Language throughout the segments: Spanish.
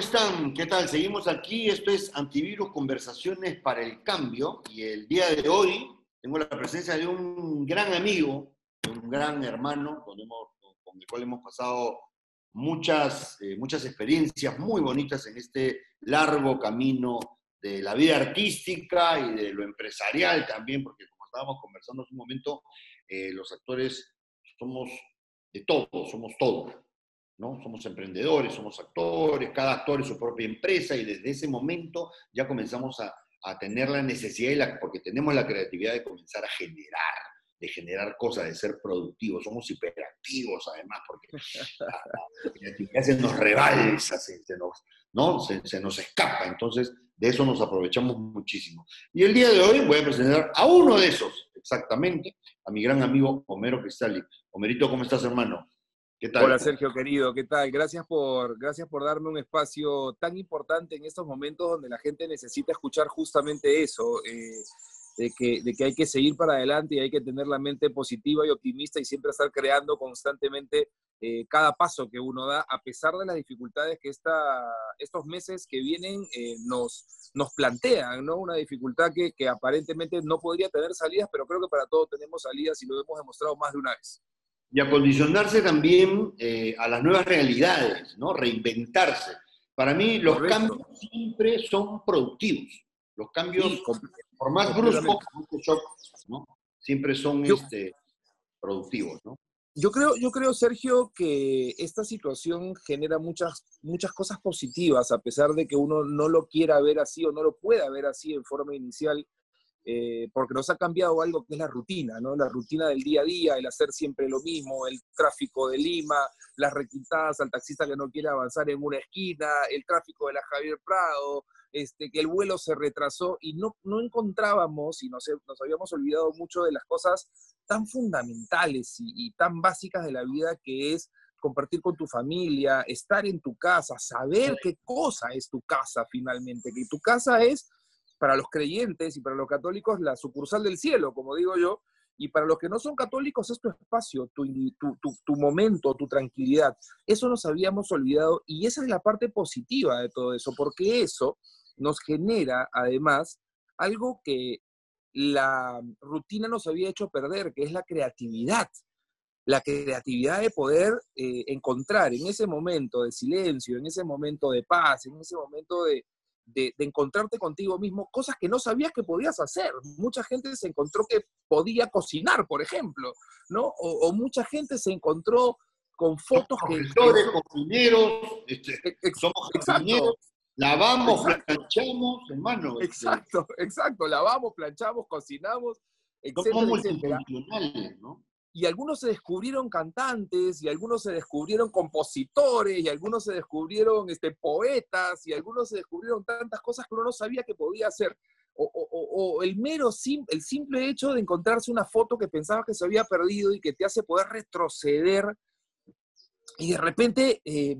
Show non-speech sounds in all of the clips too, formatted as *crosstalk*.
están? ¿Qué tal? Seguimos aquí. Esto es Antivirus Conversaciones para el Cambio. Y el día de hoy tengo la presencia de un gran amigo, un gran hermano, con, el cual hemos pasado muchas, eh, muchas experiencias muy bonitas en este largo camino de la vida artística y de lo empresarial también, porque como estábamos conversando hace un momento, eh, los actores somos de todo, somos todo. ¿No? Somos emprendedores, somos actores, cada actor es su propia empresa y desde ese momento ya comenzamos a, tener la necesidad, porque tenemos la creatividad de comenzar a generar, de generar cosas, de ser productivos. Somos hiperactivos además, porque *laughs* la, creatividad se nos rebalsa, se, nos, ¿no? Se, nos escapa. Entonces, de eso nos aprovechamos muchísimo. Y el día de hoy voy a presentar a uno de esos, exactamente, a mi gran amigo Homero Cristali. Homerito, ¿cómo estás, hermano? Hola Sergio querido, ¿qué tal? Gracias por, gracias por darme un espacio tan importante en estos momentos donde la gente necesita escuchar justamente eso, eh, de, que, de que hay que seguir para adelante y hay que tener la mente positiva y optimista y siempre estar creando constantemente eh, cada paso que uno da, a pesar de las dificultades que esta, estos meses que vienen eh, nos, nos plantean, ¿no? Una dificultad que, que aparentemente no podría tener salidas, pero creo que para todos tenemos salidas y lo hemos demostrado más de una vez y acondicionarse también eh, a las nuevas realidades, ¿no? Reinventarse. Para mí los cambios siempre son productivos. Los cambios, por más bruscos, ¿no? siempre son este, productivos, ¿no? Yo creo, yo creo, Sergio, que esta situación genera muchas, muchas cosas positivas, a pesar de que uno no lo quiera ver así o no lo pueda ver así en forma inicial. Eh, porque nos ha cambiado algo que es la rutina, ¿no? La rutina del día a día, el hacer siempre lo mismo, el tráfico de Lima, las requintadas al taxista que no quiere avanzar en una esquina, el tráfico de la Javier Prado, este, que el vuelo se retrasó y no, no encontrábamos y nos, nos habíamos olvidado mucho de las cosas tan fundamentales y, y tan básicas de la vida que es compartir con tu familia, estar en tu casa, saber qué cosa es tu casa finalmente, que tu casa es para los creyentes y para los católicos la sucursal del cielo, como digo yo, y para los que no son católicos es tu espacio, tu, tu, momento, tu tranquilidad. Eso nos habíamos olvidado y esa es la parte positiva de todo eso, porque eso nos genera además algo que la rutina nos había hecho perder, que es la creatividad. La creatividad de poder eh, encontrar en ese momento de silencio, en ese momento de paz, en ese momento de, de, encontrarte contigo mismo, cosas que no sabías que podías hacer. Mucha gente se encontró que podía cocinar, por ejemplo, ¿no? O, mucha gente se encontró con fotos que... cocineros, este, somos cocineros, lavamos, planchamos, hermano. Este. Exacto, *laughs* exacto, lavamos, planchamos, cocinamos, etcétera, ¿no? Y algunos se descubrieron cantantes, y algunos se descubrieron compositores, y algunos se descubrieron este, poetas, y algunos se descubrieron tantas cosas que uno no sabía que podía hacer. O, el mero, el simple hecho de encontrarse una foto que pensabas que se había perdido y que te hace poder retroceder y de repente, eh,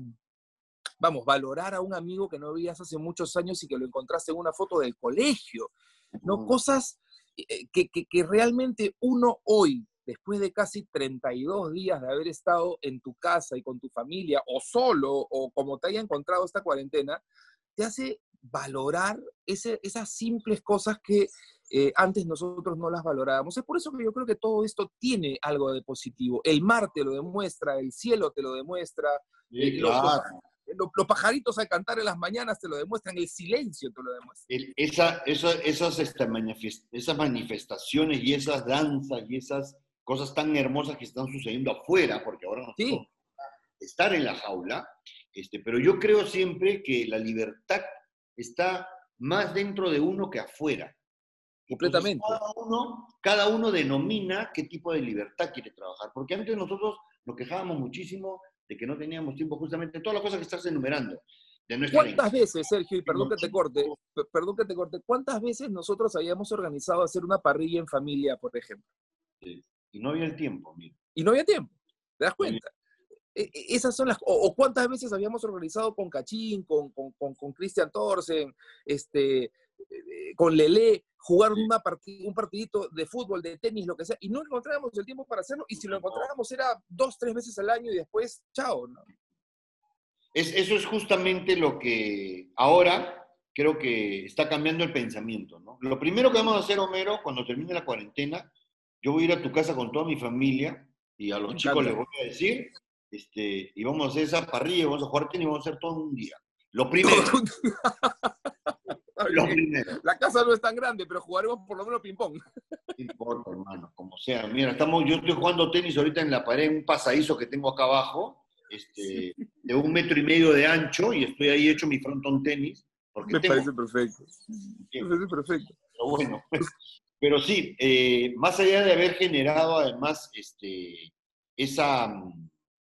vamos, valorar a un amigo que no veías hace muchos años y que lo encontraste en una foto del colegio, ¿no? Cosas eh, que, que realmente uno hoy, después de casi 32 días de haber estado en tu casa y con tu familia, o solo, o como te haya encontrado esta cuarentena, te hace valorar esas simples cosas que eh, antes nosotros no las valorábamos. Es por eso que yo creo que todo esto tiene algo de positivo. El mar te lo demuestra, el cielo te lo demuestra, eh, los, pajaritos al cantar en las mañanas te lo demuestran, el silencio te lo demuestra. esa, esas, este, esas manifestaciones y esas danzas y esas cosas tan hermosas que están sucediendo afuera, porque ahora no sí. estar en la jaula, este, pero yo creo siempre que la libertad está más dentro de uno que afuera. Completamente. cada, uno, cada uno denomina qué tipo de libertad quiere trabajar, porque antes nosotros nos quejábamos muchísimo de que no teníamos tiempo justamente todas las cosas que estás enumerando. ¿Cuántas veces, Sergio, y perdón que te corte, perdón que te corte, cuántas veces nosotros habíamos organizado hacer una parrilla en familia, por ejemplo? Sí. Y no había el tiempo, Y no había tiempo, ¿te das cuenta? E, e, esas son las... O, cuántas veces habíamos organizado con Cachín, con, con, con, Christian Thorsen, este, eh, con Lele, jugar una un partidito de fútbol, de tenis, lo que sea, y no encontrábamos el tiempo para hacerlo, y si lo encontrábamos era dos, tres veces al año y después, chao, ¿no? Es, eso es justamente lo que ahora creo que está cambiando el pensamiento, ¿no? Lo primero que vamos a hacer, Homero, cuando termine la cuarentena, yo voy a ir a tu casa con toda mi familia y a los chicos les voy a decir, este, y vamos a hacer esa parrilla, vamos a jugar tenis vamos a hacer todo un día. Lo primero. *laughs* lo primero. La casa no es tan grande, pero jugaremos por lo menos ping-pong. No importa, hermano, como sea. Mira, estamos, yo estoy jugando tenis ahorita en la pared, un pasadizo que tengo acá abajo, este, de un metro y medio de ancho, y estoy ahí hecho mi frontón tenis. Porque Me parece perfecto. Me parece perfecto. Pero bueno, pero sí, eh, más allá de haber generado además este, esa,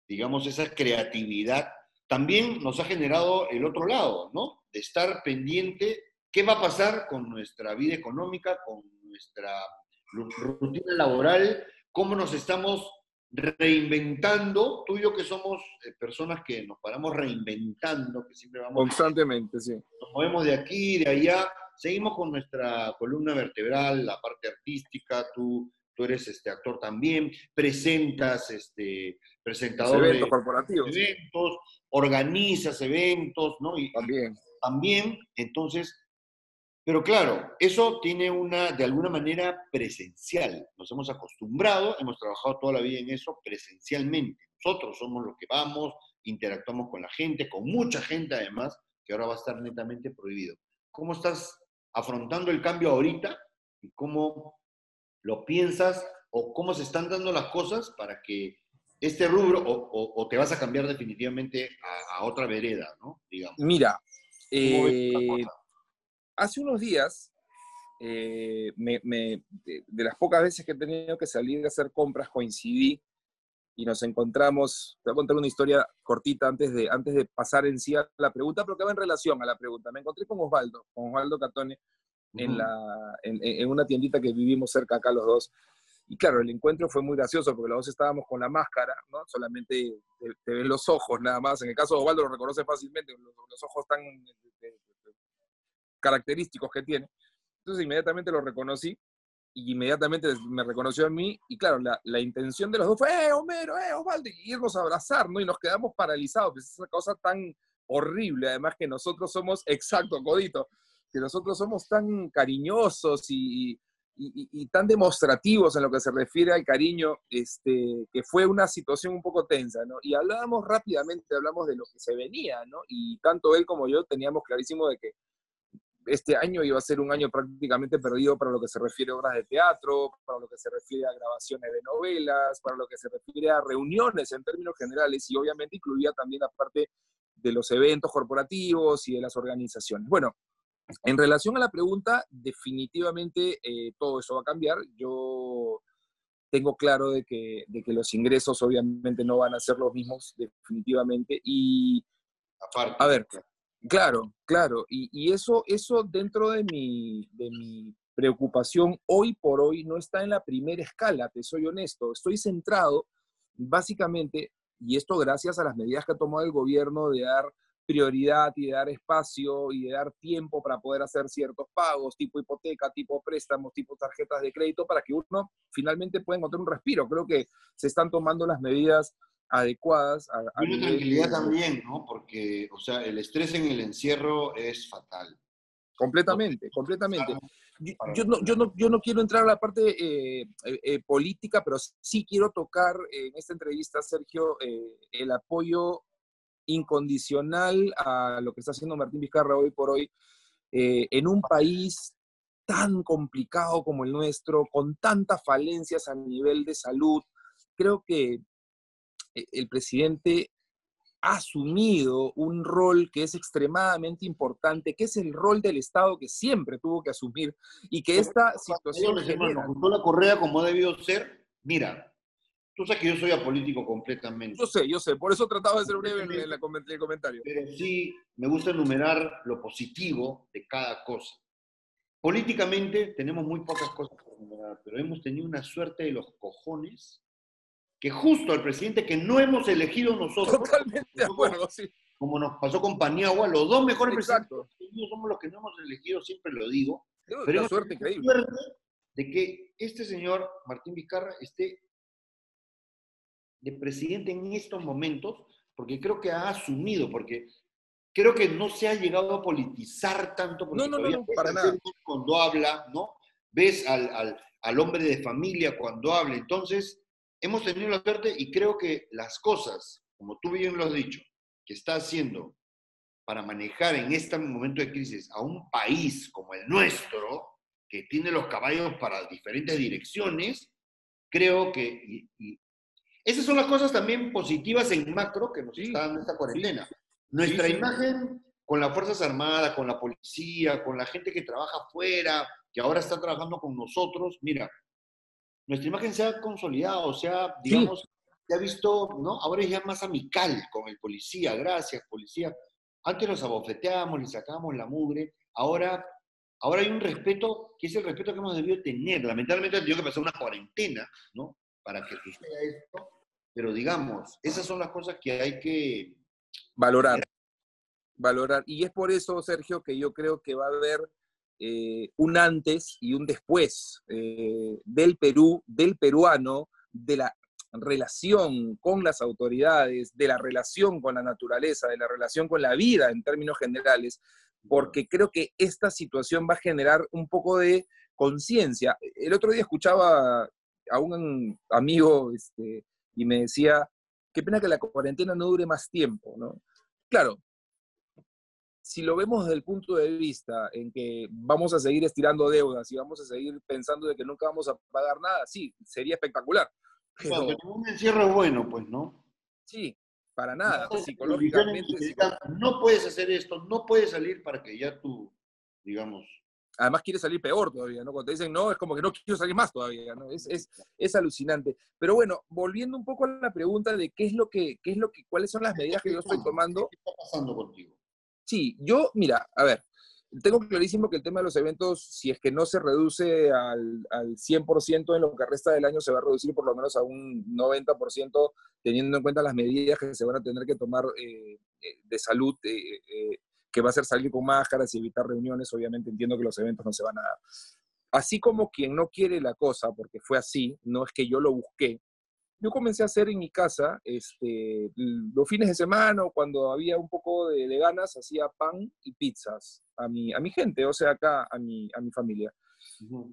digamos, esa creatividad, también nos ha generado el otro lado, ¿no? De estar pendiente, ¿qué va a pasar con nuestra vida económica, con nuestra rutina laboral? ¿Cómo nos estamos reinventando? Tú y yo que somos eh, personas que nos paramos reinventando, que siempre vamos... Constantemente, sí. Nos movemos de aquí, de allá, seguimos con nuestra columna vertebral, la parte artística, tú tú eres este actor también, presentas, este, presentador eventos de corporativos. eventos, organizas eventos, ¿no? Y, también. También, entonces, pero claro, eso tiene una, de alguna manera, presencial. Nos hemos acostumbrado, hemos trabajado toda la vida en eso presencialmente. Nosotros somos los que vamos, interactuamos con la gente, con mucha gente además, que ahora va a estar netamente prohibido. ¿Cómo estás afrontando el cambio ahorita y cómo lo piensas o cómo se están dando las cosas para que este rubro o, te vas a cambiar definitivamente a, otra vereda, ¿no? Digamos. Mira, eh, hace unos días, eh, de, las pocas veces que he tenido que salir a hacer compras, coincidí y nos encontramos, te voy a contar una historia cortita antes de, antes de pasar en sí a la pregunta, pero que va en relación a la pregunta. Me encontré con Osvaldo, con Osvaldo Catone, en, la, en, una tiendita que vivimos cerca acá los dos. Y claro, el encuentro fue muy gracioso porque los dos estábamos con la máscara, ¿no? Solamente te, ven los ojos nada más. En el caso de Osvaldo lo reconoce fácilmente, los, ojos tan característicos que tiene. Entonces inmediatamente lo reconocí y inmediatamente me reconoció a mí. Y claro, la, la intención de los dos fue, ¡eh, Homero, eh, Osvaldo! Y irnos a abrazar, ¿no? Y nos quedamos paralizados. Pues esa cosa tan horrible, además que nosotros somos, exacto, Codito, que nosotros somos tan cariñosos y, tan demostrativos en lo que se refiere al cariño, este, que fue una situación un poco tensa, ¿no? Y hablábamos rápidamente, hablamos de lo que se venía, ¿no? Y tanto él como yo teníamos clarísimo de que este año iba a ser un año prácticamente perdido para lo que se refiere a obras de teatro, para lo que se refiere a grabaciones de novelas, para lo que se refiere a reuniones en términos generales y obviamente incluía también la parte de los eventos corporativos y de las organizaciones. Bueno, en relación a la pregunta, definitivamente eh, todo eso va a cambiar. Yo tengo claro de que, de que, los ingresos obviamente no van a ser los mismos, definitivamente. Y, a ver, claro, claro. Y, eso, eso dentro de mi, de mi preocupación hoy por hoy no está en la primera escala, te soy honesto. Estoy centrado básicamente, y esto gracias a las medidas que ha tomado el gobierno de dar prioridad y de dar espacio y de dar tiempo para poder hacer ciertos pagos, tipo hipoteca, tipo préstamos, tipo tarjetas de crédito, para que uno finalmente pueda encontrar un respiro. Creo que se están tomando las medidas adecuadas. A, una tranquilidad también, ¿no? Porque, o sea, el estrés en el encierro es fatal. Completamente, completamente. Yo, no, yo, no, yo no quiero entrar a la parte eh, eh, eh, política, pero sí quiero tocar en esta entrevista, Sergio, el apoyo incondicional a lo que está haciendo Martín Vizcarra hoy por hoy eh, en un país tan complicado como el nuestro, con tantas falencias a nivel de salud. Creo que eh, el presidente ha asumido un rol que es extremadamente importante, que es el rol del Estado que siempre tuvo que asumir y que esta situación... Genera... la correa como ha debido ser, mira, Tú sabes que yo soy apolítico completamente. Yo sé, yo sé, por eso trataba de ser breve en, el comentario. Pero sí me gusta enumerar lo positivo de cada cosa. Políticamente tenemos muy pocas cosas que enumerar, pero hemos tenido una suerte de los cojones que justo al presidente que no hemos elegido nosotros. Totalmente de acuerdo, sí. Como nos pasó con Paniagua, los dos mejores presidentes somos los que no hemos elegido, siempre lo digo. pero hemos suerte increíble. suerte de que este señor Martín Vizcarra esté de presidente en estos momentos, porque creo que ha asumido, porque creo que no se ha llegado a politizar tanto, porque no, no, no, para nada. cuando habla, ¿no? Ves al, al, al hombre de familia cuando habla, entonces hemos tenido la suerte y creo que las cosas, como tú bien lo has dicho, que está haciendo para manejar en este momento de crisis a un país como el nuestro, que tiene los caballos para diferentes direcciones, creo que... Y, esas son las cosas también positivas en macro que nos está dando esta cuarentena. Nuestra imagen con las Fuerzas Armadas, con la policía, con la gente que trabaja afuera, que ahora está trabajando con nosotros, mira, nuestra imagen se ha consolidado, o sea, digamos, se ha visto, ¿no? Ahora es ya más amical con el policía, gracias, policía. Antes los abofeteábamos, le sacábamos la mugre, ahora, ahora hay un respeto, que es el respeto que hemos debido tener. Lamentablemente ha tenido que pasar una cuarentena, ¿no? Para que suceda esto, pero digamos, esas son las cosas que hay que... Valorar. Valorar. Y es por eso, Sergio, que yo creo que va a haber eh, un antes y un después eh, del Perú, del peruano, de la relación con las autoridades, de la relación con la naturaleza, de la relación con la vida en términos generales, porque creo que esta situación va a generar un poco de conciencia. El otro día escuchaba a un amigo este, y me decía, qué pena que la cuarentena no dure más tiempo, ¿no? Claro, si lo vemos desde el punto de vista en que vamos a seguir estirando deudas y vamos a seguir pensando de que nunca vamos a pagar nada, sí, sería espectacular. Pero, un encierro es bueno, pues, ¿no? Sí, para nada. Psicológicamente. no puedes hacer esto, no puedes salir para que ya tú, digamos. Además quiere salir peor todavía, ¿no? Cuando te dicen no, es como que no quiero salir más todavía, ¿no? Es, es, es alucinante. Pero bueno, volviendo un poco a la pregunta de qué es lo que, qué es lo que, cuáles son las medidas que yo estoy tomando. ¿Qué está pasando contigo? Sí, yo, mira, a ver, tengo clarísimo que el tema de los eventos, si es que no se reduce al, al 100% en lo que resta del año, se va a reducir por lo menos a un 90%, teniendo en cuenta las medidas que se van a tener que tomar eh, eh, de salud, eh, que va a ser salir con máscaras y evitar reuniones. Obviamente entiendo que los eventos no se van a dar. Así como quien no quiere la cosa, porque fue así, no es que yo lo busqué, yo comencé a hacer en mi casa, este, los fines de semana o cuando había un poco de, ganas, hacía pan y pizzas a mi, a mi gente, o sea, acá a mi, a mi familia.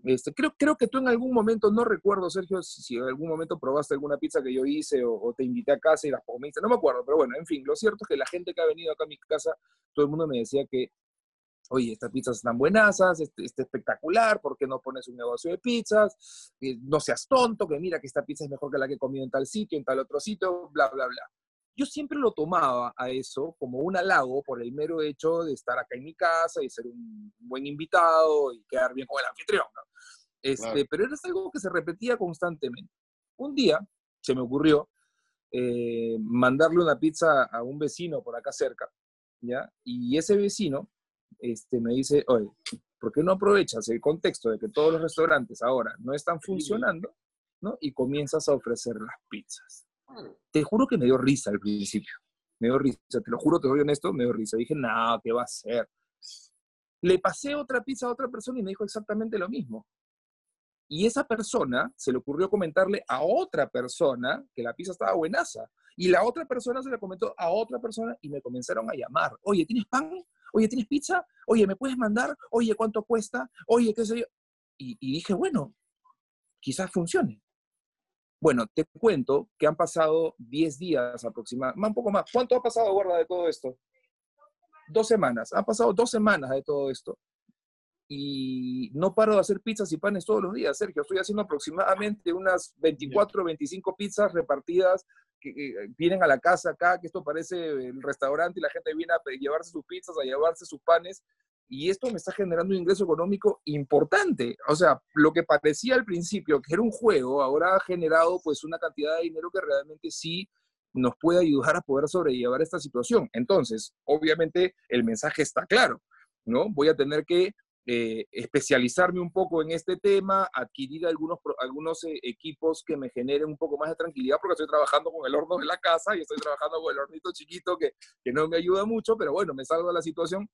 este, creo, creo que tú en algún momento, no recuerdo, Sergio, si, en algún momento probaste alguna pizza que yo hice o, te invité a casa y las comiste, no me acuerdo, pero bueno, en fin, lo cierto es que la gente que ha venido acá a mi casa, todo el mundo me decía que oye, estas pizzas están buenasas, este, este, espectacular, ¿por qué no pones un negocio de pizzas? Eh, no seas tonto, que mira que esta pizza es mejor que la que he comido en tal sitio, en tal otro sitio, bla, bla, bla. Yo siempre lo tomaba a eso como un halago por el mero hecho de estar acá en mi casa y ser un buen invitado y quedar bien con el anfitrión. Este, Pero era algo que se repetía constantemente. Un día se me ocurrió eh, mandarle una pizza a un vecino por acá cerca, ¿ya? Y ese vecino este, me dice, oye, ¿por qué no aprovechas el contexto de que todos los restaurantes ahora no están funcionando, ¿no? Y comienzas a ofrecer las pizzas. Te juro que me dio risa al principio. Me dio risa, te lo juro, te soy honesto, me dio risa. Dije, no, ¿qué va a ser? Le pasé otra pizza a otra persona y me dijo exactamente lo mismo. Y esa persona se le ocurrió comentarle a otra persona que la pizza estaba buenaza. Y la otra persona se le comentó a otra persona y me comenzaron a llamar. Oye, ¿tienes pan? Oye, ¿tienes pizza? Oye, ¿me puedes mandar? Oye, ¿cuánto cuesta? Oye, qué sé yo. Y, dije, bueno, quizás funcione. Bueno, te cuento que han pasado 10 días aproximadamente, un poco más. ¿Cuánto ha pasado, guarda, de todo esto? Dos semanas. Han pasado dos semanas de todo esto. Y no paro de hacer pizzas y panes todos los días, Sergio. Estoy haciendo aproximadamente unas 24 o 25 pizzas repartidas que, vienen a la casa acá, que esto parece el restaurante y la gente viene a llevarse sus pizzas, a llevarse sus panes, y esto me está generando un ingreso económico importante. O sea, lo que parecía al principio que era un juego, ahora ha generado pues una cantidad de dinero que realmente sí nos puede ayudar a poder sobrellevar esta situación. Entonces, obviamente el mensaje está claro, ¿no? Voy a tener que eh, especializarme un poco en este tema, adquirir algunos, algunos eh, equipos que me generen un poco más de tranquilidad, porque estoy trabajando con el horno de la casa y estoy trabajando con el hornito chiquito que, que no me ayuda mucho, pero bueno, me salgo de la situación,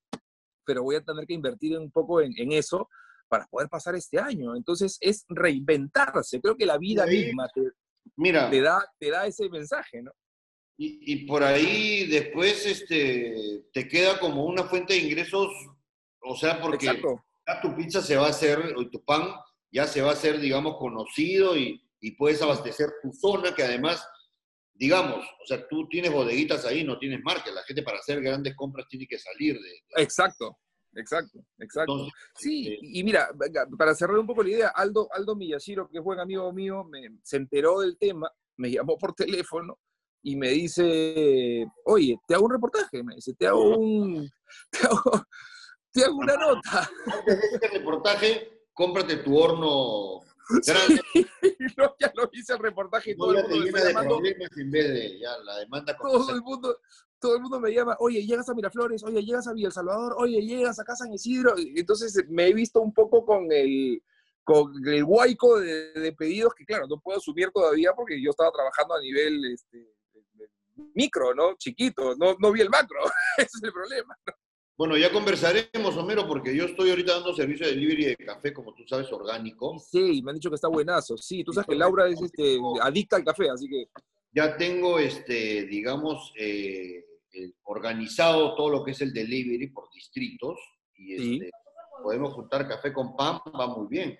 pero voy a tener que invertir un poco en, en eso para poder pasar este año. Entonces es reinventarse. Creo que la vida misma te, Mira, te, da, te da ese mensaje, ¿no? Y, por ahí después este, te queda como una fuente de ingresos, o sea, porque ya tu pizza se va a hacer, o tu pan ya se va a hacer, digamos, conocido y, y puedes abastecer tu zona, que además, digamos, o sea, tú tienes bodeguitas ahí, no tienes marca, la gente para hacer grandes compras tiene que salir de... Exacto, exacto, exacto. sí, este y mira, para cerrar un poco la idea, Aldo, Aldo Miyashiro, que es buen amigo mío, me, se enteró del tema, me llamó por *laughs* teléfono y me dice, oye, te hago un reportaje, me dice, te hago un... *laughs* Te hago, una nota. Antes de este reportaje, cómprate tu horno grande. *laughs* ya lo hice el reportaje y todo el mundo me llamando, en vez de ya, la demanda todo el mundo todo el mundo me llama, oye, llegas a Miraflores, oye, llegas a Villa El Salvador, oye, llegas a Casa San Isidro. Entonces me he visto un poco con el, con el huaico de, de, pedidos que, claro, no puedo asumir todavía porque yo estaba trabajando a nivel este, micro, ¿no? Chiquito, no, no vi el macro, *laughs* ese es el problema. Bueno, ya conversaremos, Homero, porque yo estoy ahorita dando servicio de delivery de café, como tú sabes, orgánico. Sí, me han dicho que está buenazo. Sí, tú sabes que Laura es este, adicta al café, así que... Ya tengo, este, digamos, eh, organizado todo lo que es el delivery por distritos y este, podemos juntar café con pan, va muy bien.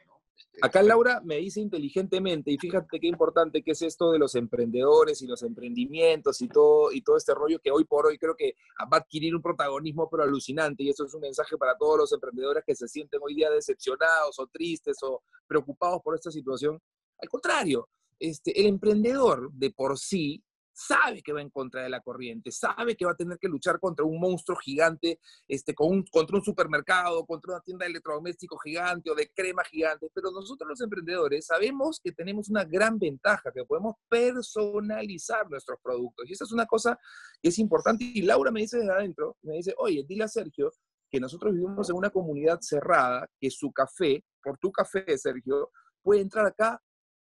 Acá Laura me dice inteligentemente, y fíjate qué importante que es esto de los emprendedores y los emprendimientos y todo, y todo este rollo que hoy por hoy creo que va a adquirir un protagonismo pero alucinante, y eso es un mensaje para todos los emprendedores que se sienten hoy día decepcionados o tristes o preocupados por esta situación. Al contrario, este, el emprendedor de por sí sabe que va en contra de la corriente, sabe que va a tener que luchar contra un monstruo gigante, este, con un, contra un supermercado, contra una tienda de electrodomésticos gigante o de crema gigante, pero nosotros los emprendedores sabemos que tenemos una gran ventaja, que podemos personalizar nuestros productos. Y esa es una cosa que es importante. Y Laura me dice desde adentro, me dice, oye, dile a Sergio que nosotros vivimos en una comunidad cerrada, que su café, por tu café, Sergio, puede entrar acá,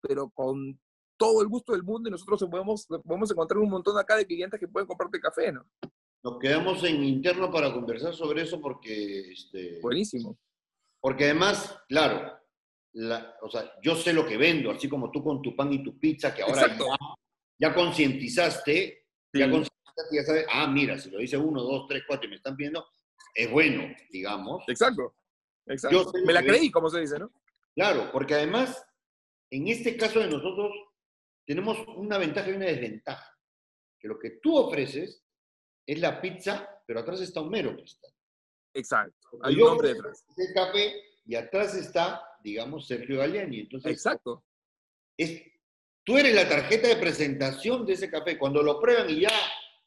pero con todo el gusto del mundo y nosotros podemos, podemos encontrar un montón acá de clientes que pueden comprarte café, ¿no? Nos quedamos en interno para conversar sobre eso porque... Este, Buenísimo. Porque además, claro, la, o sea, yo sé lo que vendo, así como tú con tu pan y tu pizza, que ahora ya, ya, concientizaste, ya concientizaste, ya sabes, ah, mira, si lo dice uno, dos, tres, cuatro y me están viendo, es bueno, digamos. Exacto, exacto. me la creí, como se dice, ¿no? Claro, porque además, en este caso de nosotros, tenemos una ventaja y una desventaja. Que lo que tú ofreces es la pizza, pero atrás está un mero cristal. Exacto. Hay un hombre detrás. El café y atrás está, digamos, Sergio Galeani. Entonces, Exacto. Es, tú eres la tarjeta de presentación de ese café. Cuando lo prueban y ya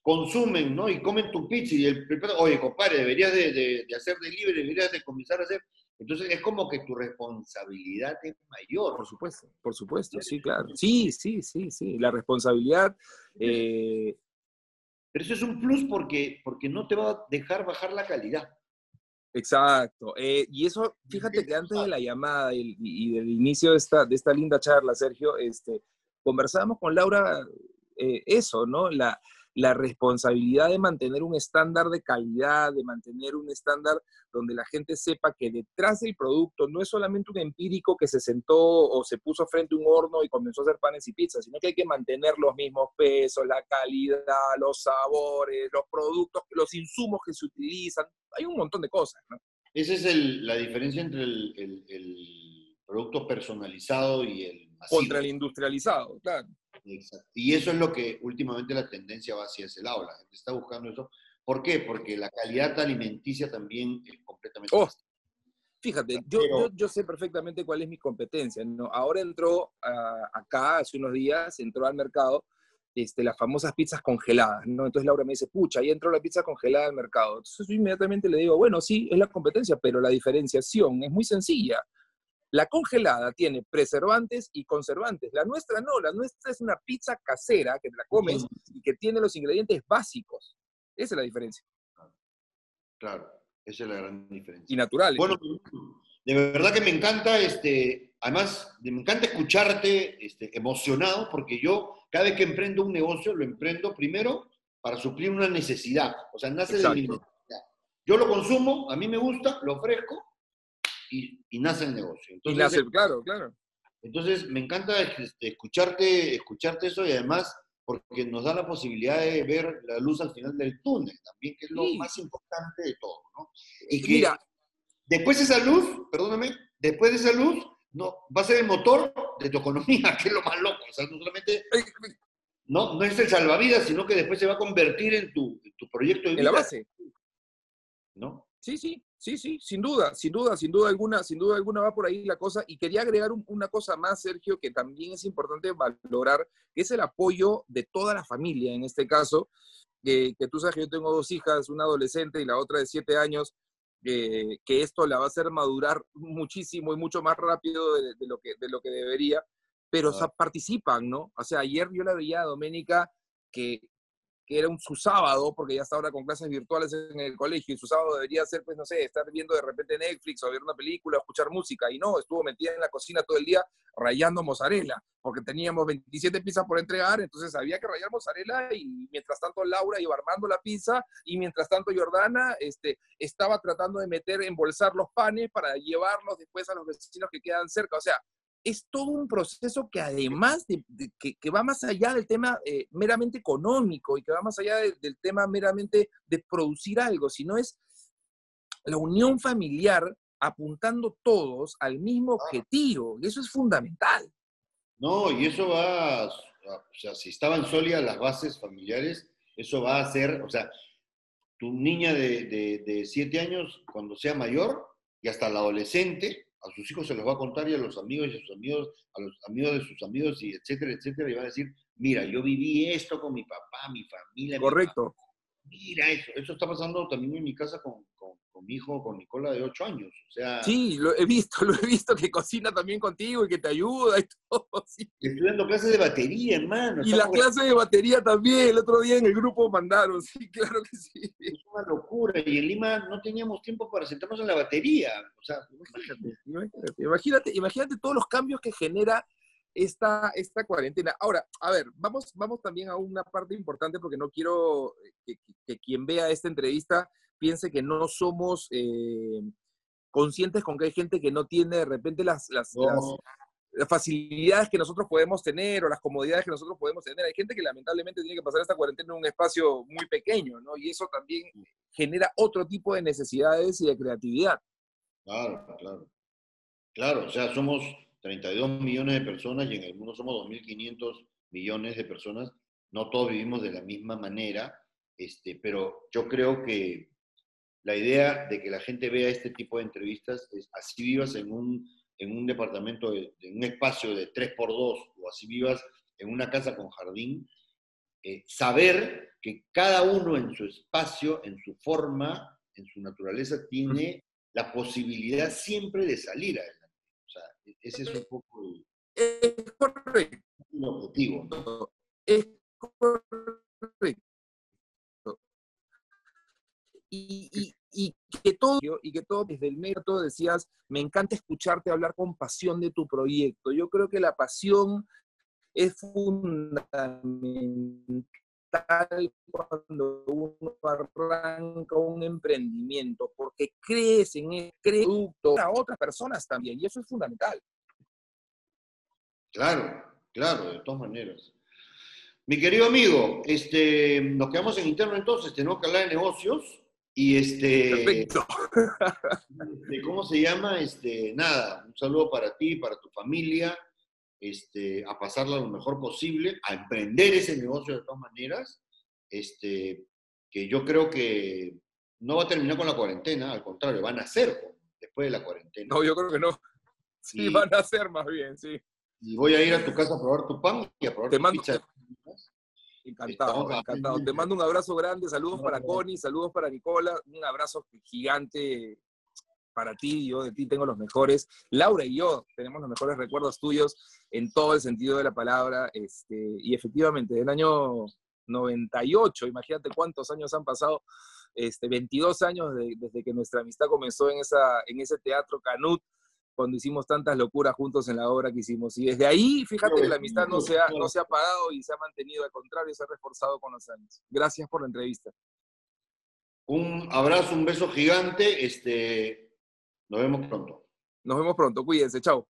consumen, ¿no? Y comen tu pizza y el, oye, compadre, deberías de, de, de hacer delivery, deberías de comenzar a hacer entonces es como que tu responsabilidad es mayor. Por supuesto, por supuesto, sí, claro. Sí, sí, sí, sí. La responsabilidad. Eh, Pero eso es un plus porque, porque no te va a dejar bajar la calidad. Exacto. Eh, y eso, fíjate que antes de la llamada y, del inicio de esta, de esta linda charla, Sergio, este, conversábamos con Laura eh, eso, ¿no? La, la responsabilidad de mantener un estándar de calidad, de mantener un estándar donde la gente sepa que detrás del producto no es solamente un empírico que se sentó o se puso frente a un horno y comenzó a hacer panes y pizzas, sino que hay que mantener los mismos pesos, la calidad, los sabores, los productos, los insumos que se utilizan. Hay un montón de cosas, ¿no? Esa es la diferencia entre el, el producto personalizado y el masivo. Contra el industrializado, claro. Exacto. Y eso es lo que últimamente la tendencia va hacia ese lado. La gente está buscando eso. ¿Por qué? Porque la calidad alimenticia también es completamente. Oh, fíjate, yo, yo, sé perfectamente cuál es mi competencia. ¿no? Ahora entró acá, hace unos días, entró al mercado este, las famosas pizzas congeladas, ¿no? Entonces Laura me dice, pucha, ahí entró la pizza congelada al mercado. Entonces yo inmediatamente le digo, bueno, sí, es la competencia, pero la diferenciación es muy sencilla. La congelada tiene preservantes y conservantes. La nuestra no, la nuestra es una pizza casera que te la comes y que tiene los ingredientes básicos. Esa es la diferencia. Claro, esa es la gran diferencia. Y natural. Bueno, de verdad que me encanta, este, además, me encanta escucharte este, emocionado, porque yo cada vez que emprendo un negocio, lo emprendo primero para suplir una necesidad. O sea, nace de mi necesidad. Yo lo consumo, a mí me gusta, lo ofrezco, y, nace el negocio. y nace, claro, claro. Entonces, me encanta este, escucharte, escucharte eso y además porque nos da la posibilidad de ver la luz al final del túnel también, que es lo más importante de todo, ¿no? Y que Mira, después de esa luz, perdóname, después de esa luz, no, va a ser el motor de tu economía, *laughs* que es lo más loco. O sea, no solamente no, no es el salvavidas, sino que después se va a convertir en tu, tu proyecto de vida. En la base. ¿No? Sí, sí, sí, sí, sin duda, sin duda, sin duda alguna, sin duda alguna va por ahí la cosa. Y quería agregar una cosa más, Sergio, que también es importante valorar, que es el apoyo de toda la familia, en este caso, que, que tú sabes que yo tengo dos hijas, una adolescente y la otra de siete años, que esto la va a hacer madurar muchísimo y mucho más rápido de, lo, que, de lo que debería, pero participan, ¿no? O sea, ayer yo la veía a Doménica que era un, su sábado, porque ya está ahora con clases virtuales en el colegio, y su sábado debería ser, pues, no sé, estar viendo de repente Netflix o ver una película, o escuchar música, y no, estuvo metida en la cocina todo el día rayando mozzarella, porque teníamos 27 pizzas por entregar, entonces había que rayar mozzarella, y mientras tanto Laura iba armando la pizza, y mientras tanto Jordana este, estaba tratando de meter, embolsar los panes para llevarlos después a los vecinos que quedan cerca, o sea, es todo un proceso que además de, que, va más allá del tema eh, meramente económico y que va más allá del tema meramente de producir algo, sino es la unión familiar apuntando todos al mismo objetivo, y eso es fundamental. No, y eso va, o sea, si estaban sólidas las bases familiares, eso va a ser, o sea, tu niña de, de siete años, cuando sea mayor, y hasta la adolescente, a sus hijos se los va a contar y a los amigos y a sus amigos, a los amigos de sus amigos y etcétera, etcétera, y va a decir, mira, yo viví esto con mi papá, mi familia. Correcto. Mira eso, eso está pasando también en mi casa con, con, mi hijo, con Nicola de 8 años. O sea, sí, lo he visto, *laughs* lo he visto que cocina también contigo y que te ayuda y *laughs* todo. Estoy dando clases de batería, hermano. Y la clase de batería también, el otro día en el grupo mandaron, *laughs* sí, claro que sí. Es una locura, y en Lima no teníamos tiempo para sentarnos en la batería. O sea, imagínate, imagínate, imagínate, todos los cambios que genera esta, esta cuarentena. Ahora, a ver, vamos, vamos también a una parte importante porque no quiero que, quien vea esta entrevista piense que no somos eh, conscientes con que hay gente que no tiene de repente las, las, facilidades que nosotros podemos tener o las comodidades que nosotros podemos tener. Hay gente que lamentablemente tiene que pasar esta cuarentena en un espacio muy pequeño, ¿no? Y eso también genera otro tipo de necesidades y de creatividad. Claro, claro. Claro, o sea, somos 32 millones de personas y en el mundo somos 2.500 millones de personas. No todos vivimos de la misma manera, este, pero yo creo que la idea de que la gente vea este tipo de entrevistas es así vivas en un, en un departamento, de, en un espacio de 3x2 o así vivas en una casa con jardín, eh, saber que cada uno en su espacio, en su forma, en su naturaleza, tiene la posibilidad siempre de salir adelante. Ese es un poco el, es correcto. objetivo. Es correcto. Y, que todo, y que todo desde el método decías, me encanta escucharte hablar con pasión de tu proyecto. Yo creo que la pasión es fundamental cuando uno arranca un emprendimiento, porque crees en el producto a otras personas también, y eso es fundamental. Claro, claro, de todas maneras. Mi querido amigo, este, nos quedamos en interno entonces, tenemos que hablar de negocios y este... Perfecto. *laughs* Este, ¿Cómo se llama? Este, nada, un saludo para ti, para tu familia este, a pasarla lo mejor posible, a emprender ese negocio de todas maneras, este, que yo creo que no va a terminar con la cuarentena, al contrario, van a ser después de la cuarentena. No, yo creo que no. *laughs* Sí, van a ser más bien, sí. Y voy a ir a tu casa a probar tu pan y a probar Te tu mando, pizza. Encantado, encantado. Te mando un abrazo grande, saludos para Connie, saludos para Nicola, un abrazo gigante para ti, yo de ti tengo los mejores. Laura y yo tenemos los mejores recuerdos tuyos en todo el sentido de la palabra. Este, y efectivamente, del año 98, imagínate cuántos años han pasado, este, 22 años desde que nuestra amistad comenzó en, esa, en ese teatro Canut, cuando hicimos tantas locuras juntos en la obra que hicimos. Y desde ahí, fíjate que la amistad no se ha, no se ha apagado y se ha mantenido, al contrario, se ha reforzado con los años. Gracias por la entrevista. Un abrazo, un beso gigante. Este, nos vemos pronto. Nos vemos pronto, cuídense, chao.